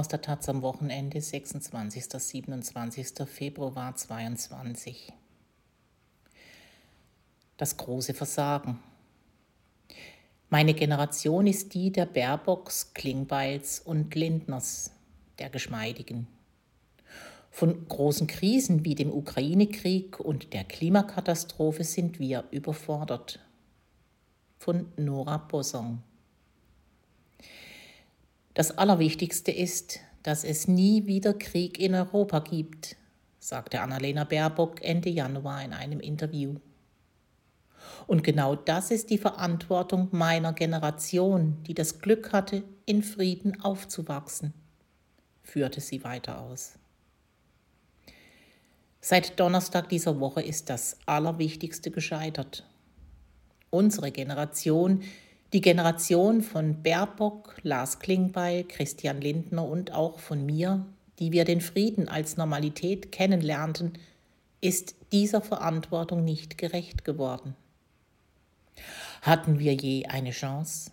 aus der Taz am Wochenende 26. 27. Februar 22. Das große Versagen. Meine Generation ist die der Baerbocks, Klingbeils und Lindners, der Geschmeidigen. Von großen Krisen wie dem Ukraine-Krieg und der Klimakatastrophe sind wir überfordert. Von Nora Bosson. Das Allerwichtigste ist, dass es nie wieder Krieg in Europa gibt, sagte Annalena Baerbock Ende Januar in einem Interview. Und genau das ist die Verantwortung meiner Generation, die das Glück hatte, in Frieden aufzuwachsen, führte sie weiter aus. Seit Donnerstag dieser Woche ist das Allerwichtigste gescheitert. Unsere Generation die Generation von Baerbock, Lars Klingbeil, Christian Lindner und auch von mir, die wir den Frieden als Normalität kennenlernten, ist dieser Verantwortung nicht gerecht geworden. Hatten wir je eine Chance?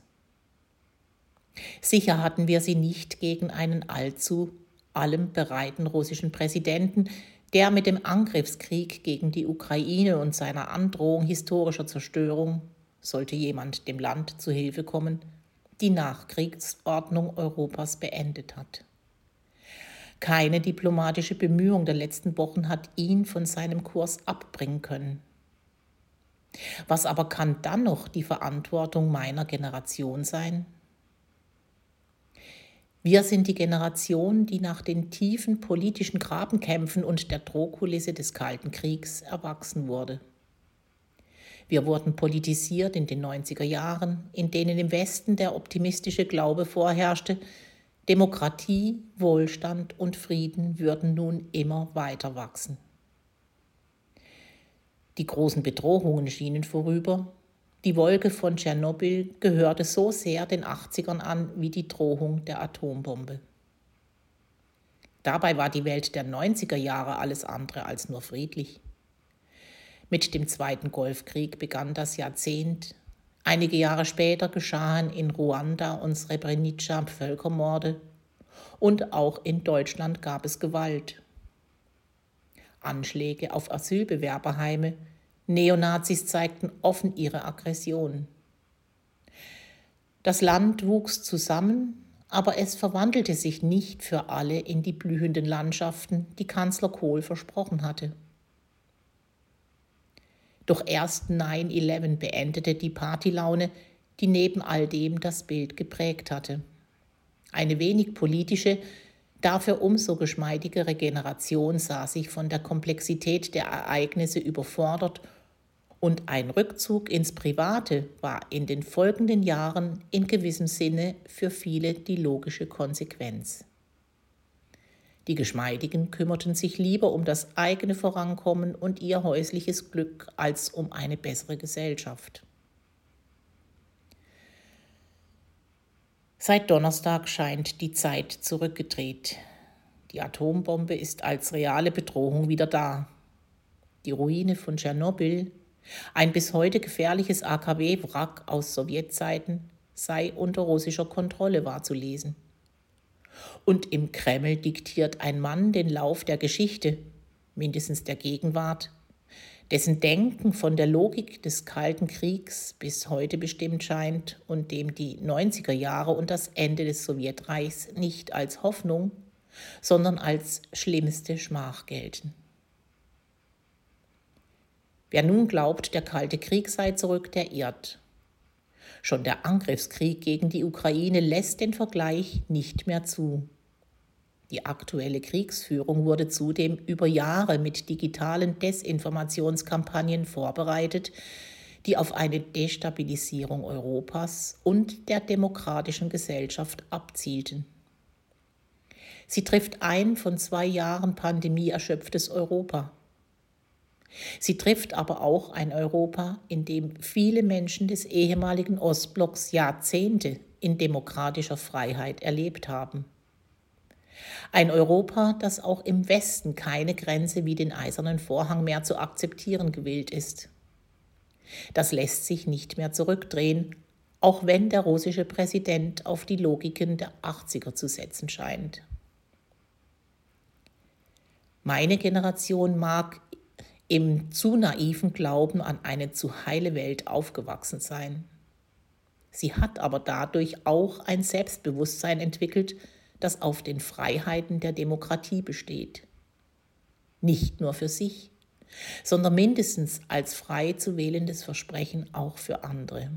Sicher hatten wir sie nicht gegen einen allzu allem bereiten russischen Präsidenten, der mit dem Angriffskrieg gegen die Ukraine und seiner Androhung historischer Zerstörung sollte jemand dem Land zu Hilfe kommen, die Nachkriegsordnung Europas beendet hat. Keine diplomatische Bemühung der letzten Wochen hat ihn von seinem Kurs abbringen können. Was aber kann dann noch die Verantwortung meiner Generation sein? Wir sind die Generation, die nach den tiefen politischen Grabenkämpfen und der Drohkulisse des Kalten Kriegs erwachsen wurde. Wir wurden politisiert in den 90er Jahren, in denen im Westen der optimistische Glaube vorherrschte, Demokratie, Wohlstand und Frieden würden nun immer weiter wachsen. Die großen Bedrohungen schienen vorüber. Die Wolke von Tschernobyl gehörte so sehr den 80ern an wie die Drohung der Atombombe. Dabei war die Welt der 90er Jahre alles andere als nur friedlich. Mit dem Zweiten Golfkrieg begann das Jahrzehnt. Einige Jahre später geschahen in Ruanda und Srebrenica Völkermorde und auch in Deutschland gab es Gewalt. Anschläge auf Asylbewerberheime, Neonazis zeigten offen ihre Aggression. Das Land wuchs zusammen, aber es verwandelte sich nicht für alle in die blühenden Landschaften, die Kanzler Kohl versprochen hatte. Doch erst 9-11 beendete die Partylaune, die neben all dem das Bild geprägt hatte. Eine wenig politische, dafür umso geschmeidigere Generation sah sich von der Komplexität der Ereignisse überfordert und ein Rückzug ins Private war in den folgenden Jahren in gewissem Sinne für viele die logische Konsequenz. Die Geschmeidigen kümmerten sich lieber um das eigene Vorankommen und ihr häusliches Glück als um eine bessere Gesellschaft. Seit Donnerstag scheint die Zeit zurückgedreht. Die Atombombe ist als reale Bedrohung wieder da. Die Ruine von Tschernobyl, ein bis heute gefährliches AKW-Wrack aus Sowjetzeiten, sei unter russischer Kontrolle wahrzulesen. Und im Kreml diktiert ein Mann den Lauf der Geschichte, mindestens der Gegenwart, dessen Denken von der Logik des Kalten Kriegs bis heute bestimmt scheint und dem die 90er Jahre und das Ende des Sowjetreichs nicht als Hoffnung, sondern als schlimmste Schmach gelten. Wer nun glaubt, der Kalte Krieg sei zurück, der irrt. Schon der Angriffskrieg gegen die Ukraine lässt den Vergleich nicht mehr zu. Die aktuelle Kriegsführung wurde zudem über Jahre mit digitalen Desinformationskampagnen vorbereitet, die auf eine Destabilisierung Europas und der demokratischen Gesellschaft abzielten. Sie trifft ein von zwei Jahren Pandemie erschöpftes Europa. Sie trifft aber auch ein Europa, in dem viele Menschen des ehemaligen Ostblocks Jahrzehnte in demokratischer Freiheit erlebt haben. Ein Europa, das auch im Westen keine Grenze wie den eisernen Vorhang mehr zu akzeptieren gewillt ist. Das lässt sich nicht mehr zurückdrehen, auch wenn der russische Präsident auf die Logiken der 80er zu setzen scheint. Meine Generation mag im zu naiven Glauben an eine zu heile Welt aufgewachsen sein. Sie hat aber dadurch auch ein Selbstbewusstsein entwickelt, das auf den Freiheiten der Demokratie besteht. Nicht nur für sich, sondern mindestens als frei zu wählendes Versprechen auch für andere.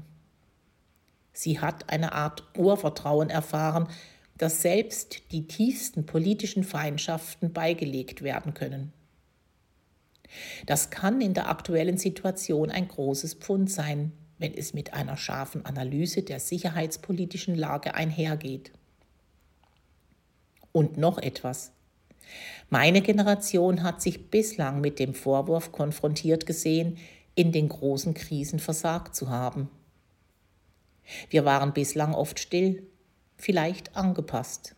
Sie hat eine Art Urvertrauen erfahren, dass selbst die tiefsten politischen Feindschaften beigelegt werden können. Das kann in der aktuellen Situation ein großes Pfund sein, wenn es mit einer scharfen Analyse der sicherheitspolitischen Lage einhergeht. Und noch etwas. Meine Generation hat sich bislang mit dem Vorwurf konfrontiert gesehen, in den großen Krisen versagt zu haben. Wir waren bislang oft still, vielleicht angepasst.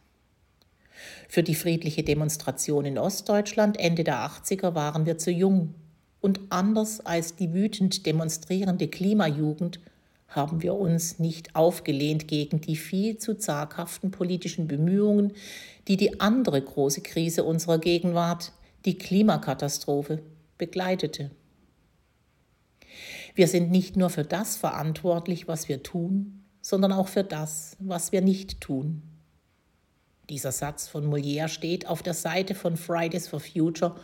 Für die friedliche Demonstration in Ostdeutschland Ende der 80er waren wir zu jung. Und anders als die wütend demonstrierende Klimajugend haben wir uns nicht aufgelehnt gegen die viel zu zaghaften politischen Bemühungen, die die andere große Krise unserer Gegenwart, die Klimakatastrophe, begleitete. Wir sind nicht nur für das verantwortlich, was wir tun, sondern auch für das, was wir nicht tun. Dieser Satz von Molière steht auf der Seite von Fridays for Future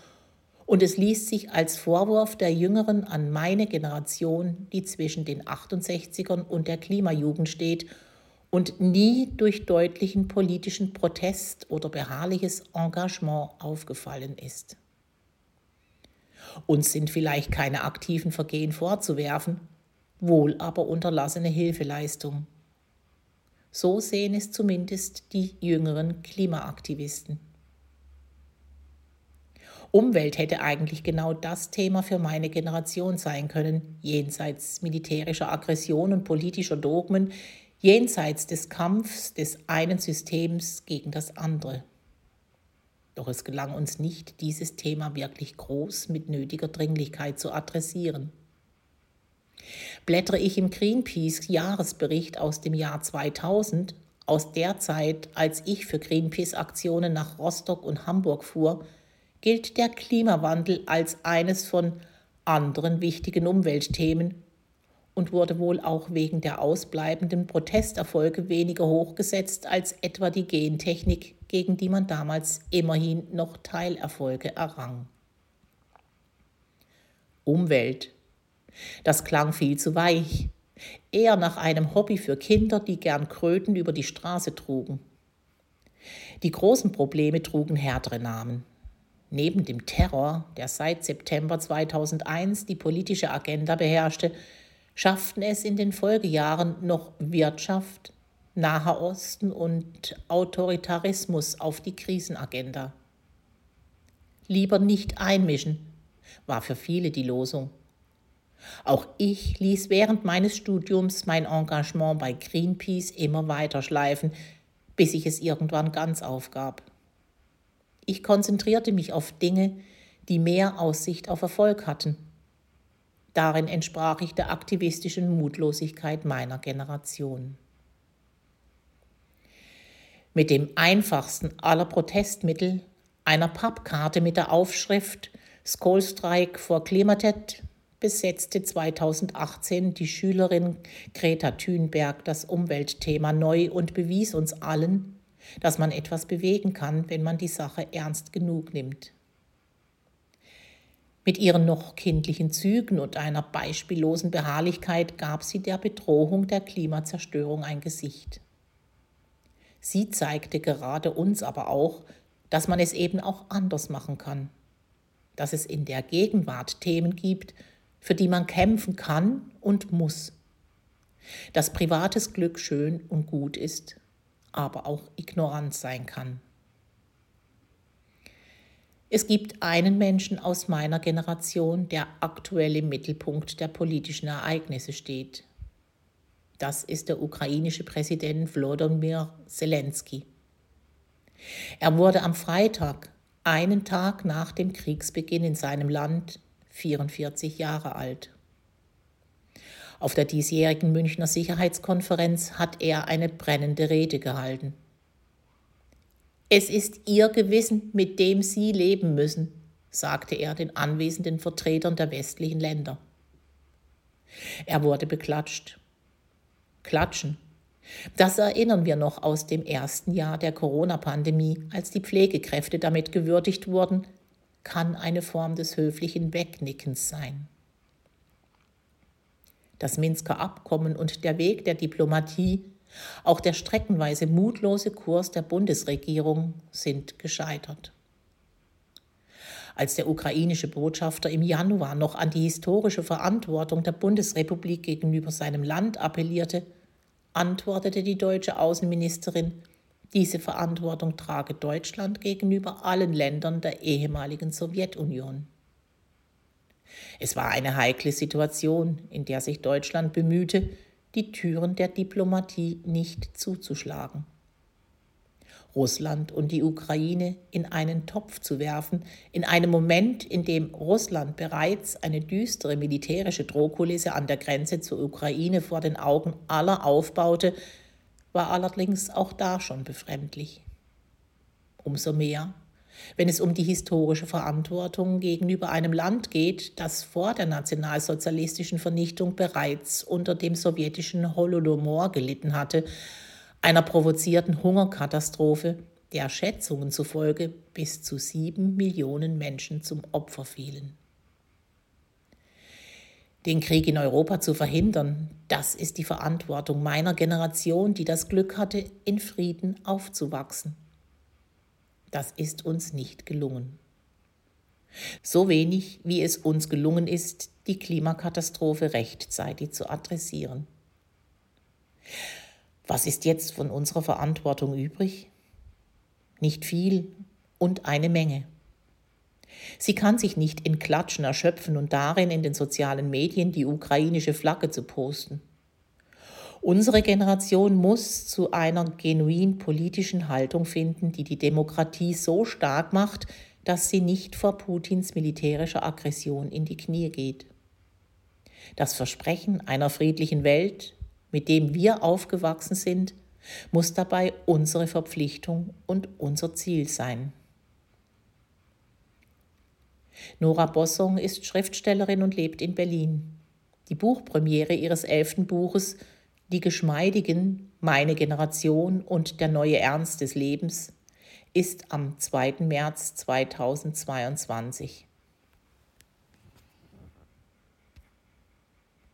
und es liest sich als Vorwurf der Jüngeren an meine Generation, die zwischen den 68ern und der Klimajugend steht und nie durch deutlichen politischen Protest oder beharrliches Engagement aufgefallen ist. Uns sind vielleicht keine aktiven Vergehen vorzuwerfen, wohl aber unterlassene Hilfeleistung. So sehen es zumindest die jüngeren Klimaaktivisten. Umwelt hätte eigentlich genau das Thema für meine Generation sein können, jenseits militärischer Aggression und politischer Dogmen, jenseits des Kampfs des einen Systems gegen das andere. Doch es gelang uns nicht, dieses Thema wirklich groß mit nötiger Dringlichkeit zu adressieren. Blättere ich im Greenpeace Jahresbericht aus dem Jahr 2000, aus der Zeit, als ich für Greenpeace-Aktionen nach Rostock und Hamburg fuhr, gilt der Klimawandel als eines von anderen wichtigen Umweltthemen und wurde wohl auch wegen der ausbleibenden Protesterfolge weniger hochgesetzt als etwa die Gentechnik, gegen die man damals immerhin noch Teilerfolge errang. Umwelt. Das klang viel zu weich, eher nach einem Hobby für Kinder, die gern Kröten über die Straße trugen. Die großen Probleme trugen härtere Namen. Neben dem Terror, der seit September 2001 die politische Agenda beherrschte, schafften es in den Folgejahren noch Wirtschaft, Naher Osten und Autoritarismus auf die Krisenagenda. Lieber nicht einmischen, war für viele die Losung. Auch ich ließ während meines Studiums mein Engagement bei Greenpeace immer weiter schleifen, bis ich es irgendwann ganz aufgab. Ich konzentrierte mich auf Dinge, die mehr Aussicht auf Erfolg hatten. Darin entsprach ich der aktivistischen Mutlosigkeit meiner Generation. Mit dem einfachsten aller Protestmittel, einer Pappkarte mit der Aufschrift Skollstreik vor Klimatet, besetzte 2018 die Schülerin Greta Thunberg das Umweltthema neu und bewies uns allen, dass man etwas bewegen kann, wenn man die Sache ernst genug nimmt. Mit ihren noch kindlichen Zügen und einer beispiellosen Beharrlichkeit gab sie der Bedrohung der Klimazerstörung ein Gesicht. Sie zeigte gerade uns aber auch, dass man es eben auch anders machen kann, dass es in der Gegenwart Themen gibt, für die man kämpfen kann und muss, dass privates Glück schön und gut ist aber auch ignorant sein kann. Es gibt einen Menschen aus meiner Generation, der aktuell im Mittelpunkt der politischen Ereignisse steht. Das ist der ukrainische Präsident Wladimir Zelensky. Er wurde am Freitag, einen Tag nach dem Kriegsbeginn in seinem Land, 44 Jahre alt. Auf der diesjährigen Münchner Sicherheitskonferenz hat er eine brennende Rede gehalten. Es ist Ihr Gewissen, mit dem Sie leben müssen, sagte er den anwesenden Vertretern der westlichen Länder. Er wurde beklatscht. Klatschen. Das erinnern wir noch aus dem ersten Jahr der Corona-Pandemie, als die Pflegekräfte damit gewürdigt wurden, kann eine Form des höflichen Wegnickens sein. Das Minsker Abkommen und der Weg der Diplomatie, auch der streckenweise mutlose Kurs der Bundesregierung sind gescheitert. Als der ukrainische Botschafter im Januar noch an die historische Verantwortung der Bundesrepublik gegenüber seinem Land appellierte, antwortete die deutsche Außenministerin, diese Verantwortung trage Deutschland gegenüber allen Ländern der ehemaligen Sowjetunion. Es war eine heikle Situation, in der sich Deutschland bemühte, die Türen der Diplomatie nicht zuzuschlagen. Russland und die Ukraine in einen Topf zu werfen, in einem Moment, in dem Russland bereits eine düstere militärische Drohkulisse an der Grenze zur Ukraine vor den Augen aller aufbaute, war allerdings auch da schon befremdlich. Umso mehr, wenn es um die historische Verantwortung gegenüber einem Land geht, das vor der nationalsozialistischen Vernichtung bereits unter dem sowjetischen Holodomor gelitten hatte einer provozierten Hungerkatastrophe, der Schätzungen zufolge bis zu sieben Millionen Menschen zum Opfer fielen. Den Krieg in Europa zu verhindern, das ist die Verantwortung meiner Generation, die das Glück hatte, in Frieden aufzuwachsen. Das ist uns nicht gelungen. So wenig, wie es uns gelungen ist, die Klimakatastrophe rechtzeitig zu adressieren. Was ist jetzt von unserer Verantwortung übrig? Nicht viel und eine Menge. Sie kann sich nicht in Klatschen erschöpfen und darin in den sozialen Medien die ukrainische Flagge zu posten. Unsere Generation muss zu einer genuin politischen Haltung finden, die die Demokratie so stark macht, dass sie nicht vor Putins militärischer Aggression in die Knie geht. Das Versprechen einer friedlichen Welt mit dem wir aufgewachsen sind, muss dabei unsere Verpflichtung und unser Ziel sein. Nora Bossong ist Schriftstellerin und lebt in Berlin. Die Buchpremiere ihres elften Buches Die Geschmeidigen, meine Generation und der neue Ernst des Lebens ist am 2. März 2022.